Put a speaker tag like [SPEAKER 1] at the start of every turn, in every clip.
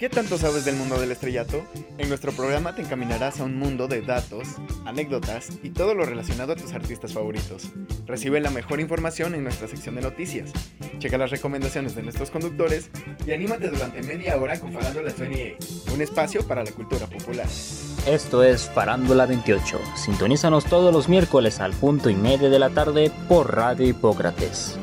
[SPEAKER 1] ¿Qué tanto sabes del mundo del estrellato? En nuestro programa te encaminarás a un mundo de datos, anécdotas y todo lo relacionado a tus artistas favoritos. Recibe la mejor información en nuestra sección de noticias. Checa las recomendaciones de nuestros conductores y anímate durante media hora con Farándula 28, un espacio para la cultura popular.
[SPEAKER 2] Esto es Farándula 28. Sintonízanos todos los miércoles al punto y medio de la tarde por Radio Hipócrates.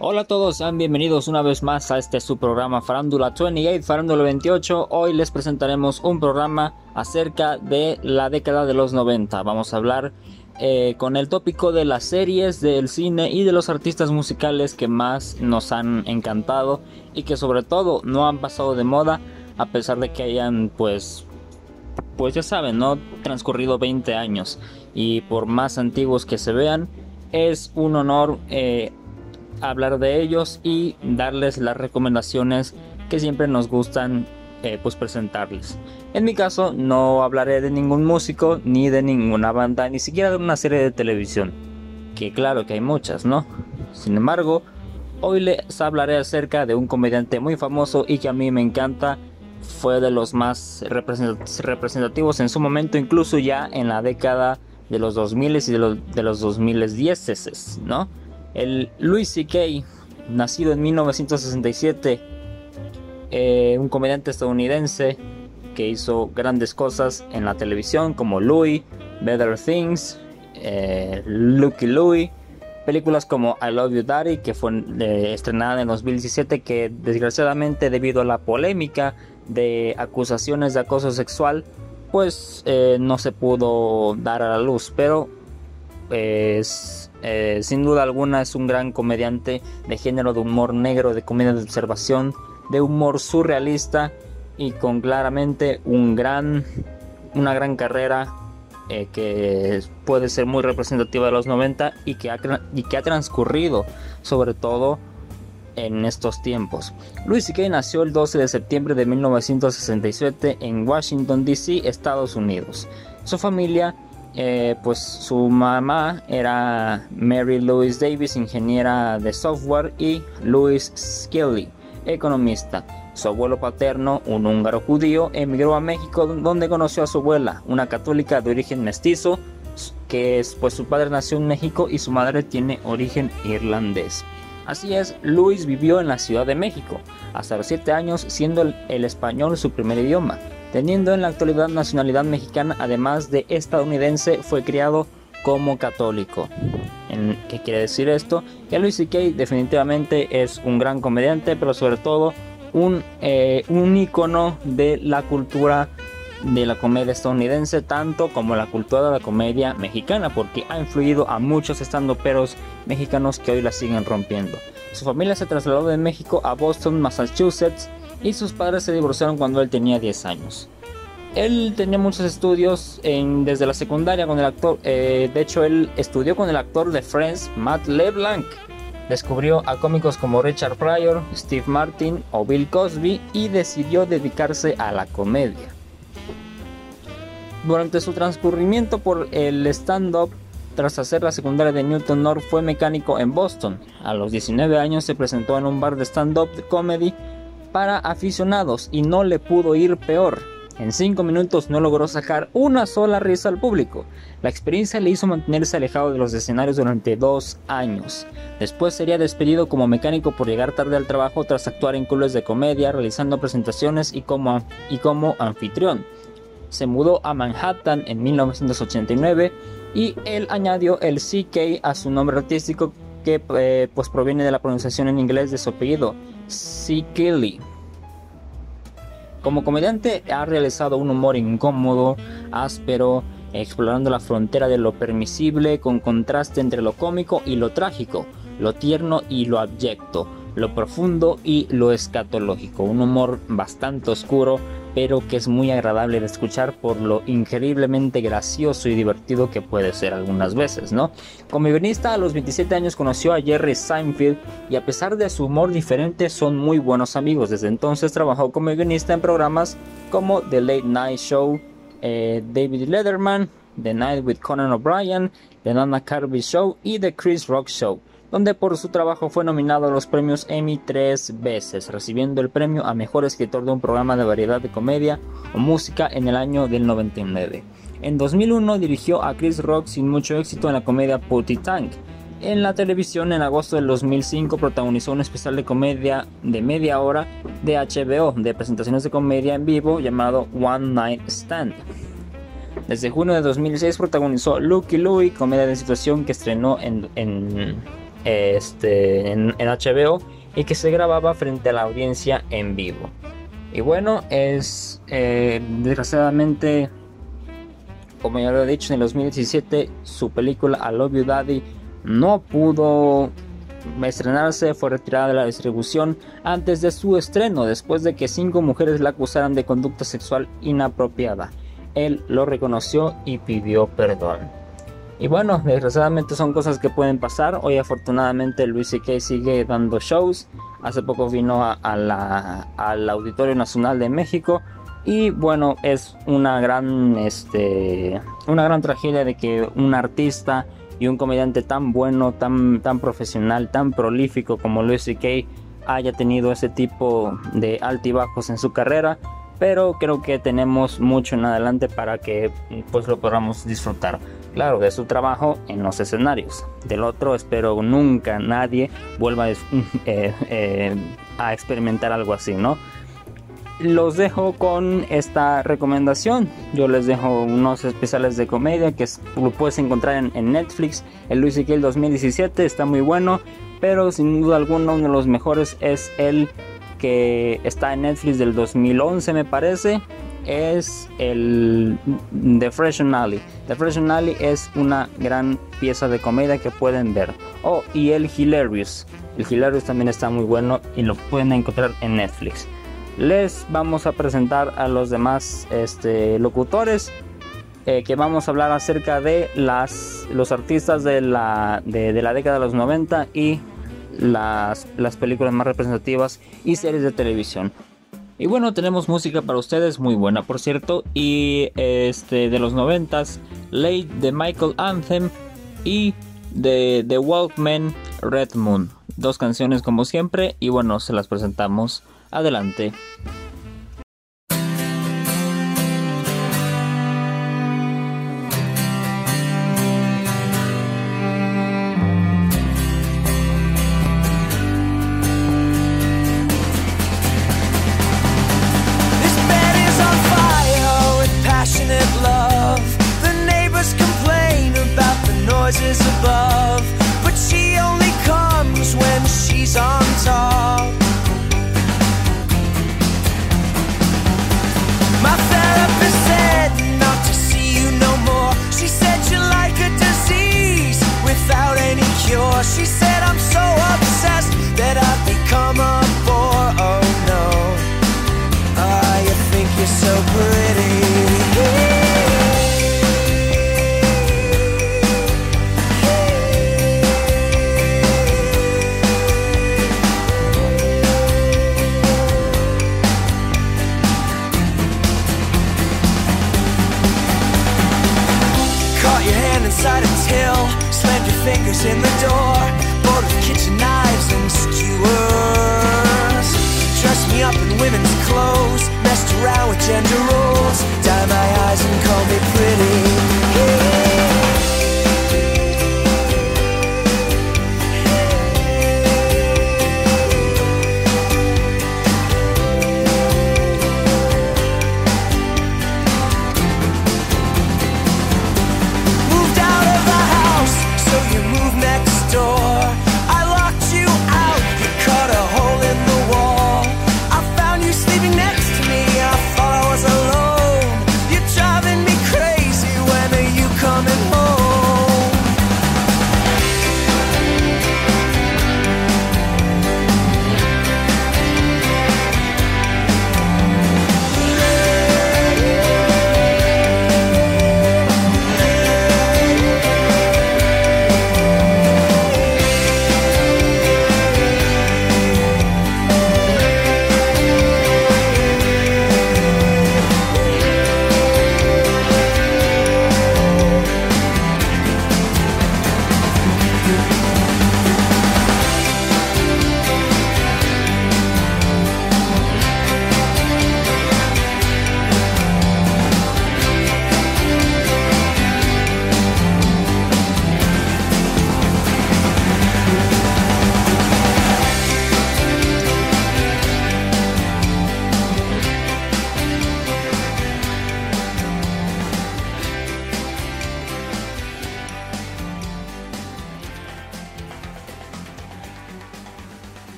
[SPEAKER 2] Hola a todos, sean bienvenidos una vez más a este su programa Farándula 28, Farándula 28. Hoy les presentaremos un programa acerca de la década de los 90. Vamos a hablar eh, con el tópico de las series, del cine y de los artistas musicales que más nos han encantado y que sobre todo no han pasado de moda a pesar de que hayan pues pues ya saben, ¿no? Transcurrido 20 años y por más antiguos que se vean, es un honor eh, hablar de ellos y darles las recomendaciones que siempre nos gustan eh, pues presentarles. En mi caso no hablaré de ningún músico ni de ninguna banda, ni siquiera de una serie de televisión, que claro que hay muchas, ¿no? Sin embargo, hoy les hablaré acerca de un comediante muy famoso y que a mí me encanta, fue de los más representativos en su momento, incluso ya en la década de los 2000 y de los, de los 2010, ¿no? El Louis C.K., nacido en 1967, eh, un comediante estadounidense que hizo grandes cosas en la televisión como Louis, Better Things, eh, Lucky Louis, películas como I Love You Daddy, que fue eh, estrenada en 2017, que desgraciadamente debido a la polémica de acusaciones de acoso sexual, pues no se pudo dar a la luz, pero pues eh, sin duda alguna es un gran comediante de género de humor negro, de comedia de observación, de humor surrealista y con claramente un gran, una gran carrera eh, que puede ser muy representativa de los 90 y que, ha, y que ha transcurrido sobre todo en estos tiempos. Louis C.K. nació el 12 de septiembre de 1967 en Washington, D.C., Estados Unidos. Su familia eh, pues su mamá era Mary Louise Davis, ingeniera de software, y Louis Skilly, economista. Su abuelo paterno, un húngaro judío, emigró a México donde conoció a su abuela, una católica de origen mestizo, que es, pues su padre nació en México y su madre tiene origen irlandés. Así es, Louis vivió en la Ciudad de México, hasta los 7 años siendo el español su primer idioma. Teniendo en la actualidad nacionalidad mexicana, además de estadounidense, fue criado como católico. ¿Qué quiere decir esto? Que Louis C.K. definitivamente es un gran comediante, pero sobre todo un, eh, un icono de la cultura de la comedia estadounidense, tanto como la cultura de la comedia mexicana, porque ha influido a muchos estandoperos mexicanos que hoy la siguen rompiendo. Su familia se trasladó de México a Boston, Massachusetts, y sus padres se divorciaron cuando él tenía 10 años. Él tenía muchos estudios en, desde la secundaria con el actor, eh, de hecho él estudió con el actor de Friends, Matt LeBlanc. Descubrió a cómicos como Richard Pryor, Steve Martin o Bill Cosby y decidió dedicarse a la comedia. Durante su transcurrimiento por el stand-up, tras hacer la secundaria de Newton North, fue mecánico en Boston. A los 19 años se presentó en un bar de stand-up comedy para aficionados y no le pudo ir peor. En 5 minutos no logró sacar una sola risa al público. La experiencia le hizo mantenerse alejado de los escenarios durante dos años. Después sería despedido como mecánico por llegar tarde al trabajo tras actuar en clubes de comedia, realizando presentaciones y como, y como anfitrión. Se mudó a Manhattan en 1989 y él añadió el CK a su nombre artístico que eh, pues proviene de la pronunciación en inglés de su apellido, C. Kelly. Como comediante ha realizado un humor incómodo, áspero, explorando la frontera de lo permisible con contraste entre lo cómico y lo trágico, lo tierno y lo abyecto, lo profundo y lo escatológico. Un humor bastante oscuro, pero que es muy agradable de escuchar por lo increíblemente gracioso y divertido que puede ser algunas veces, ¿no? Como guionista a los 27 años conoció a Jerry Seinfeld y a pesar de su humor diferente son muy buenos amigos. Desde entonces trabajó como guionista en programas como The Late Night Show, eh, David Letterman, The Night with Conan O'Brien, The Nana Carvey Show y The Chris Rock Show. Donde por su trabajo fue nominado a los premios Emmy tres veces, recibiendo el premio a Mejor Escritor de un programa de variedad de comedia o música en el año del 99. En 2001 dirigió a Chris Rock sin mucho éxito en la comedia Putty Tank. En la televisión en agosto del 2005 protagonizó un especial de comedia de media hora de HBO de presentaciones de comedia en vivo llamado One Night Stand. Desde junio de 2006 protagonizó Lucky Louie, comedia de situación que estrenó en, este, en, HBO y que se grababa frente a la audiencia en vivo. Y bueno, es eh, desgraciadamente como ya lo he dicho, en el 2017 su película I Love You Daddy no pudo estrenarse, fue retirada de la distribución antes de su estreno, después de que cinco mujeres la acusaran de conducta sexual inapropiada. Él lo reconoció y pidió perdón. Y bueno, desgraciadamente son cosas que pueden pasar. Hoy afortunadamente Luis C.K. sigue dando shows. Hace poco vino a, la, al Auditorio Nacional de México y bueno, es una gran, este, una gran tragedia de que un artista y un comediante tan bueno, tan, tan profesional, tan prolífico como Louis C.K. haya tenido ese tipo de altibajos en su carrera. Pero creo que tenemos mucho en adelante para que pues lo podamos disfrutar. Claro, de su trabajo en los escenarios. Del otro espero nunca nadie vuelva a, eh, eh, a experimentar algo así, ¿no? los dejo con esta recomendación. Yo les dejo unos especiales de comedia que lo puedes encontrar en, Netflix. El Luis el 2017 está muy bueno, pero sin duda alguna uno de los mejores es el que está en Netflix del 2011 me parece. Es el The Fresh Alley. The Fresh Alley es una gran pieza de comedia que pueden ver. Oh, y el Hilarious. El Hilarious también está muy bueno y lo pueden encontrar en Netflix les vamos a presentar a los demás este, locutores eh, que vamos a hablar acerca de las, los artistas de la, de, la década de los 90 y las, las películas más representativas y series de televisión. Y bueno, tenemos música para ustedes muy buena, por cierto, y este de los 90 Late de Michael Anthem y de The Walkman Red Moon. Dos canciones como siempre y bueno, se las presentamos Adelante.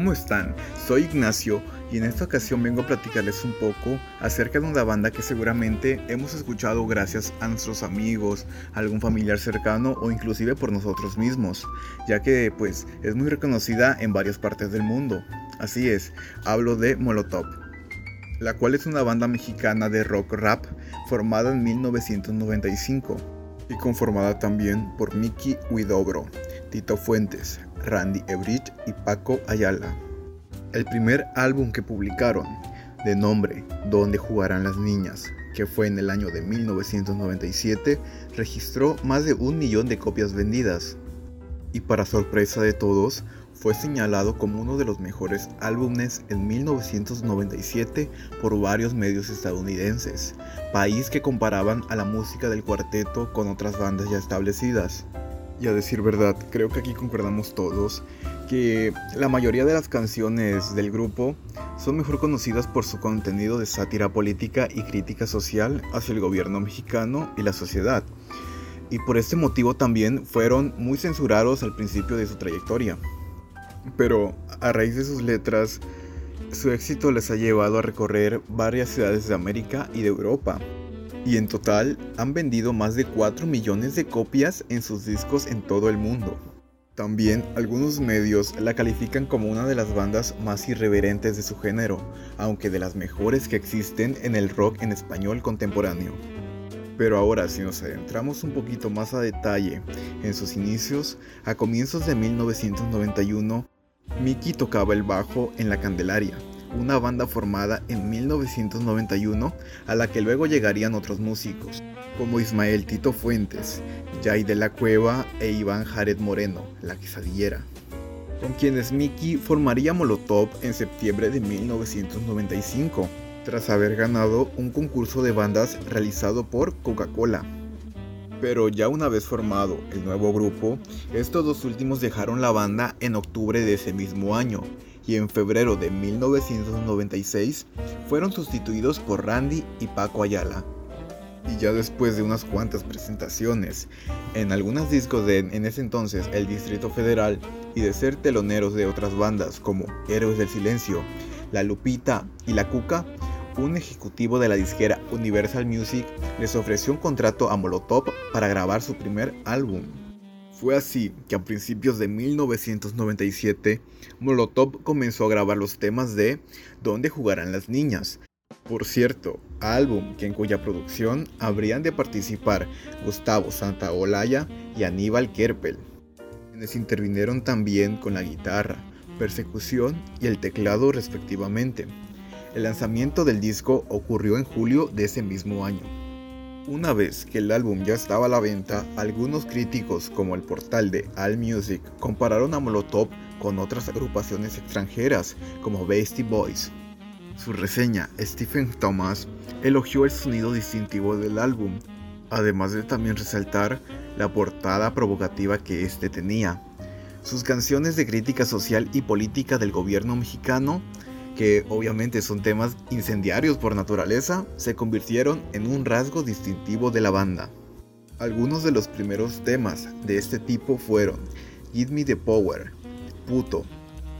[SPEAKER 3] ¿Cómo están? Soy Ignacio y en esta ocasión vengo a platicarles un poco acerca de una banda que seguramente hemos escuchado gracias a nuestros amigos, algún familiar cercano o inclusive por nosotros mismos, ya que pues es muy reconocida en varias partes del mundo. Así es, hablo de Molotov, la cual es una banda mexicana de rock rap formada en 1995 y conformada también por Mickey Huidobro, Tito Fuentes, Randy Ebrich y Paco Ayala. El primer álbum que publicaron, de nombre Donde jugarán las niñas, que fue en el año de 1997, registró más de un millón de copias vendidas. Y para sorpresa de todos, fue señalado como uno de los mejores álbumes en 1997 por varios medios estadounidenses, país que comparaban a la música del cuarteto con otras bandas ya establecidas. Y a decir verdad, creo que aquí concordamos todos que la mayoría de las canciones del grupo son mejor conocidas por su contenido de sátira política y crítica social hacia el gobierno mexicano y la sociedad. Y por este motivo también fueron muy censurados al principio de su trayectoria. Pero a raíz de sus letras, su éxito les ha llevado a recorrer varias ciudades de América y de Europa y en total han vendido más de 4 millones de copias en sus discos en todo el mundo. También algunos medios la califican como una de las bandas más irreverentes de su género, aunque de las mejores que existen en el rock en español contemporáneo. Pero ahora si nos adentramos un poquito más a detalle en sus inicios, a comienzos de 1991, Mickey tocaba el bajo en La Candelaria, una banda formada en 1991 a la que luego llegarían otros músicos, como Ismael Tito Fuentes, Jay de la Cueva e Iván Jared Moreno, la quesadillera, con quienes Mickey formaría Molotov en septiembre de 1995, tras haber ganado un concurso de bandas realizado por Coca-Cola. Pero ya una vez formado el nuevo grupo, estos dos últimos dejaron la banda en octubre de ese mismo año y en febrero de 1996 fueron sustituidos por Randy y Paco Ayala. Y ya después de unas cuantas presentaciones en algunos discos de en ese entonces el Distrito Federal y de ser teloneros de otras bandas como Héroes del Silencio, La Lupita y La Cuca, un ejecutivo de la disquera Universal Music les ofreció un contrato a Molotov para grabar su primer álbum. Fue así que a principios de 1997, Molotov comenzó a grabar los temas de ¿Dónde jugarán las niñas? Por cierto, álbum que en cuya producción habrían de participar Gustavo Santaolalla y Aníbal Kerpel, quienes intervinieron también con la guitarra, persecución y el teclado respectivamente. El lanzamiento del disco ocurrió en julio de ese mismo año. Una vez que el álbum ya estaba a la venta, algunos críticos como el portal de AllMusic compararon a Molotov con otras agrupaciones extranjeras como Beastie Boys. Su reseña, Stephen Thomas, elogió el sonido distintivo del álbum, además de también resaltar la portada provocativa que este tenía. Sus canciones de crítica social y política del gobierno mexicano que obviamente son temas incendiarios por naturaleza, se convirtieron en un rasgo distintivo de la banda. Algunos de los primeros temas de este tipo fueron Give Me the Power, Puto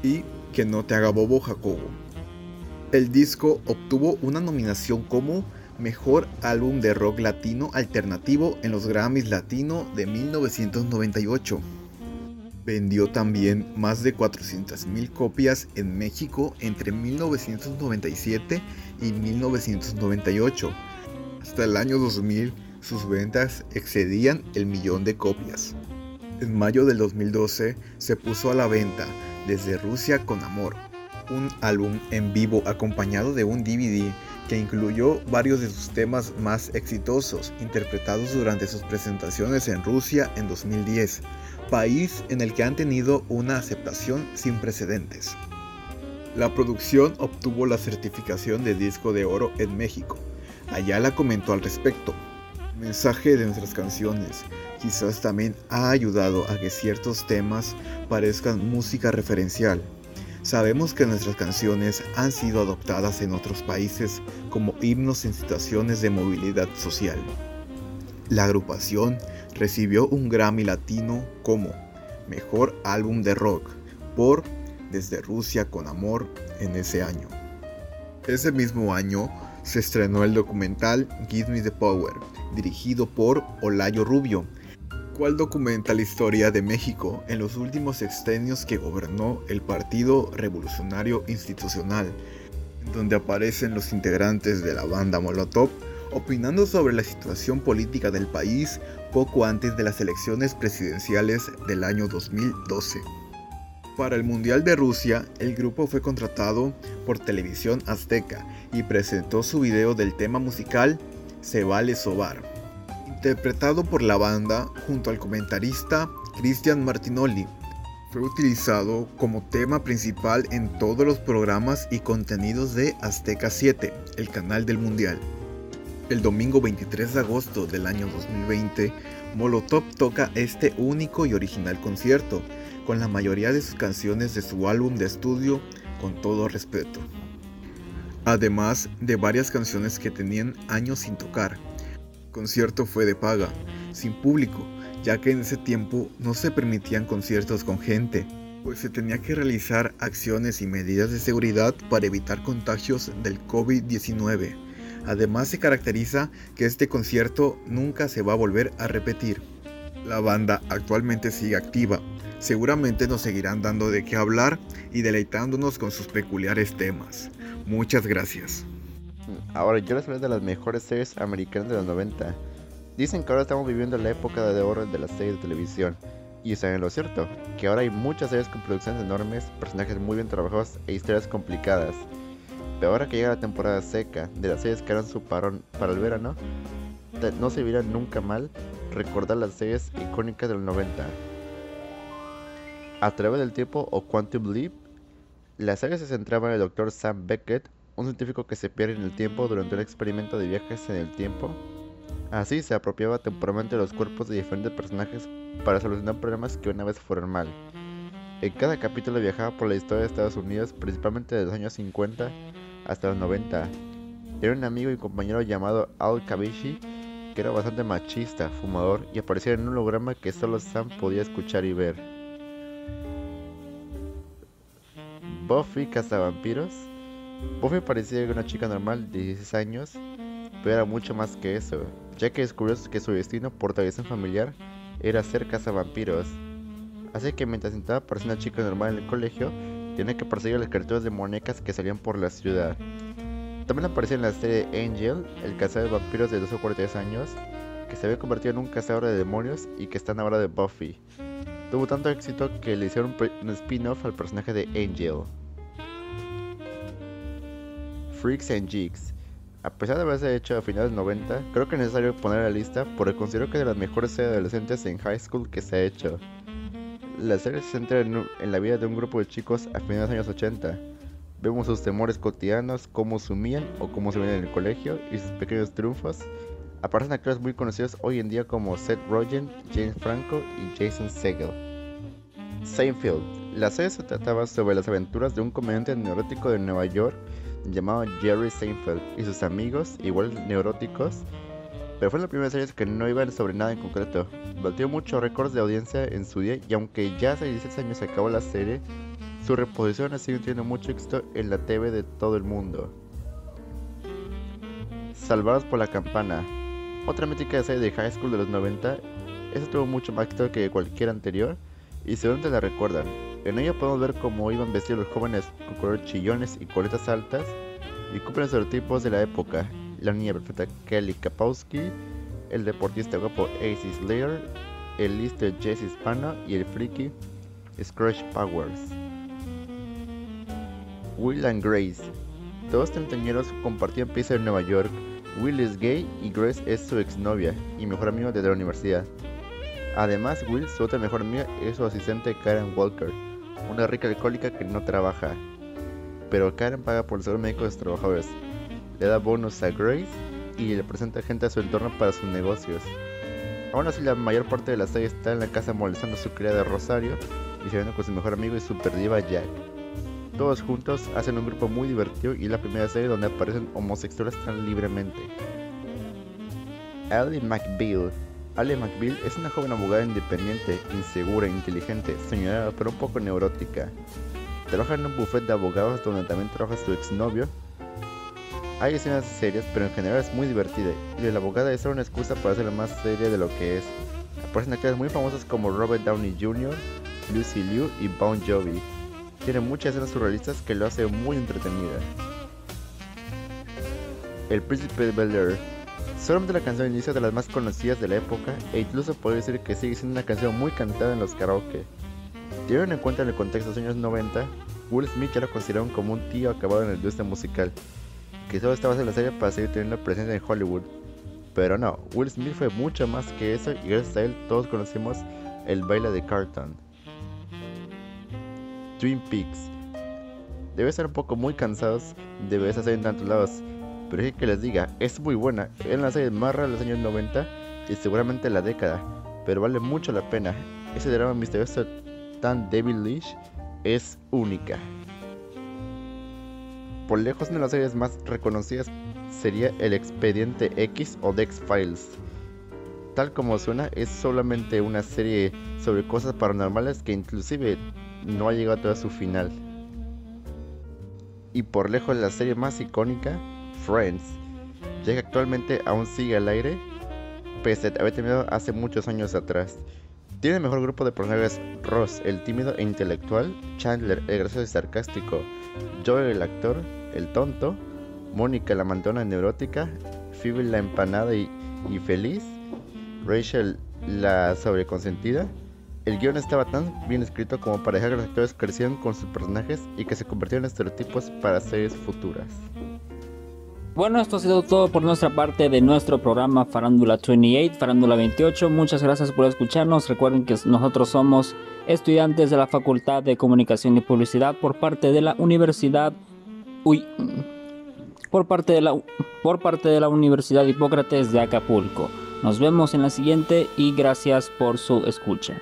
[SPEAKER 3] y Que no te haga bobo Jacobo. El disco obtuvo una nominación como Mejor Álbum de Rock Latino Alternativo en los Grammys Latino de 1998. Vendió también más de 400.000 copias en México entre 1997 y 1998. Hasta el año 2000 sus ventas excedían el millón de copias. En mayo del 2012 se puso a la venta Desde Rusia con Amor, un álbum en vivo acompañado de un DVD que incluyó varios de sus temas más exitosos interpretados durante sus presentaciones en Rusia en 2010 país en el que han tenido una aceptación sin precedentes. La producción obtuvo la certificación de disco de oro en México. Ayala comentó al respecto. El mensaje de nuestras canciones quizás también ha ayudado a que ciertos temas parezcan música referencial. Sabemos que nuestras canciones han sido adoptadas en otros países como himnos en situaciones de movilidad social. La agrupación recibió un Grammy Latino como Mejor Álbum de Rock por desde Rusia con amor en ese año. Ese mismo año se estrenó el documental Give Me the Power, dirigido por Olayo Rubio, cual documenta la historia de México en los últimos sexenios que gobernó el Partido Revolucionario Institucional, donde aparecen los integrantes de la banda Molotov opinando sobre la situación política del país poco antes de las elecciones presidenciales del año 2012. Para el Mundial de Rusia, el grupo fue contratado por Televisión Azteca y presentó su video del tema musical Se vale sobar, interpretado por la banda junto al comentarista Cristian Martinoli. Fue utilizado como tema principal en todos los programas y contenidos de Azteca 7, el canal del Mundial. El domingo 23 de agosto del año 2020, Molotov toca este único y original concierto, con la mayoría de sus canciones de su álbum de estudio, con todo respeto. Además de varias canciones que tenían años sin tocar. Concierto fue de paga, sin público, ya que en ese tiempo no se permitían conciertos con gente, pues se tenía que realizar acciones y medidas de seguridad para evitar contagios del COVID-19 Además se caracteriza que este concierto nunca se va a volver a repetir. La banda actualmente sigue activa, seguramente nos seguirán dando de qué hablar y deleitándonos con sus peculiares temas. Muchas gracias.
[SPEAKER 1] Ahora yo les hablar de las mejores series americanas de los 90. Dicen que ahora estamos viviendo la época de oro de las series de televisión. Y saben lo cierto, que ahora hay muchas series con producciones enormes, personajes muy bien trabajados e historias complicadas. Pero ahora que llega la temporada seca de las series que harán su parón para el verano, no se verá nunca mal recordar las series icónicas del 90. A través del tiempo o Quantum Leap, la serie se centraba en el Dr. Sam Beckett, un científico que se pierde en el tiempo durante un experimento de viajes en el tiempo. Así se apropiaba temporalmente los cuerpos de diferentes personajes para solucionar problemas que una vez fueron mal. En cada capítulo viajaba por la historia de Estados Unidos, principalmente de los años 50 hasta los 90. Era un amigo y compañero llamado Al Kabishi, que era bastante machista, fumador y aparecía en un holograma que solo Sam podía escuchar y ver. Buffy cazavampiros. Buffy parecía una chica normal de 16 años, pero era mucho más que eso, ya que descubrió que su destino por tradición familiar era ser cazavampiros. Así que mientras intentaba parecer una chica normal en el colegio, tiene que perseguir las criaturas demoníacas que salían por la ciudad. También apareció en la serie Angel, el cazador de vampiros de 12 o 43 años, que se había convertido en un cazador de demonios y que está ahora de Buffy. Tuvo tanto éxito que le hicieron un spin-off al personaje de Angel. Freaks and Jigs. A pesar de haberse hecho a finales 90, creo que es necesario poner la lista porque considero que es de las mejores series adolescentes en high school que se ha hecho. La serie se centra en, la vida de un grupo de chicos a finales de los años 80. Vemos sus temores cotidianos, cómo sumían o cómo se ven en el colegio y sus pequeños triunfos. Aparecen actores muy conocidos hoy en día como Seth Rogen, James Franco y Jason Segel. Seinfeld. La serie se trataba sobre las aventuras de un comediante neurótico de Nueva York llamado Jerry Seinfeld y sus amigos, igual neuróticos, pero fue la primera serie que no iban sobre nada en concreto. Batió muchos récords de audiencia en su día y aunque ya hace 16 años se acabó la serie, su reposición ha sido teniendo mucho éxito en la TV de todo el mundo. Salvados por la campana. Otra mítica serie de High School de los 90, esta tuvo mucho más éxito que cualquier anterior y seguramente la recuerdan. En ella podemos ver cómo iban vestidos los jóvenes con colores chillones y coletas altas y cumplen estereotipos de la época la niña perfecta Kelly Kapowski, el deportista guapo Ace Slayer, el listo Jesse Hispano y el friki Scratch Powers. Will and Grace. Todos treintañeros compartían piso en Nueva York. Will es gay y Grace es su exnovia y mejor amigo desde la universidad. Además, Will, su otra mejor amiga, es su asistente Karen Walker, una rica alcohólica que no trabaja. Pero Karen paga por el seguro médico de sus trabajadores, le da bonus a Grace y le presenta gente a su entorno para sus negocios. Aún así, la mayor parte de la serie está en la casa molestando a su criada Rosario y se viene con su mejor amigo y super diva Jack. Todos juntos hacen un grupo muy divertido y la primera serie donde aparecen homosexuales tan libremente. Allie McBeal. Allie McBeal es una joven abogada independiente, insegura, inteligente, soñadora pero un poco neurótica. trabaja en un buffet de abogados donde también trabaja su exnovio. Hay escenas serias, pero en general es muy divertida y la abogada es una excusa para hacerla más seria de lo que es. Aparecen actores muy famosos como Robert Downey Jr., Lucy Liu y Bon Jovi. Tiene muchas escenas surrealistas que lo hace muy entretenida. El Príncipe de Bel Air. Solamente la canción inicia de las más conocidas de la época e incluso puede decir que sigue siendo una canción muy cantada en los karaoke. Teniendo en cuenta en el contexto de los años 90, Will Smith ya lo consideraron como un tío acabado en el industria musical, que solo estaba en la serie para seguir teniendo presencia en Hollywood. Pero no, Will Smith fue mucho más que eso y gracias a él todos conocimos el baile de Carlton. Twin Peaks. Debe ser un poco muy cansados de ver esa serie en tantos lados, pero es que les diga, es muy buena, es la serie más rara de los años 90 y seguramente la década, pero vale mucho la pena. Ese drama misterioso tan devilish es única. Por lejos una de las series más reconocidas sería El Expediente X o The X-Files. Tal como suena, es solamente una serie sobre cosas paranormales que inclusive no ha llegado a su final. Y por lejos la serie más icónica, Friends, ya que actualmente aún sigue al aire, pese a haber terminado hace muchos años atrás. Tiene mejor grupo de personajes Ross, el tímido e intelectual, Chandler, el gracioso y sarcástico, Joey, el actor, el tonto, Mónica, la mantona neurótica, Phoebe, la empanada y, y feliz, Rachel, la sobreconsentida. El guion estaba tan bien escrito como para dejar que los actores crecieran con sus personajes y que se convirtieran en estereotipos para series futuras.
[SPEAKER 2] Bueno, esto ha sido todo por nuestra parte de nuestro programa Farándula 28, Farándula 28. Muchas gracias por escucharnos. Recuerden que nosotros somos estudiantes de la Facultad de Comunicación y Publicidad por parte de la Universidad Uy, por parte de la por parte de la Universidad Hipócrates de Acapulco. Nos vemos en la siguiente y gracias por su escucha.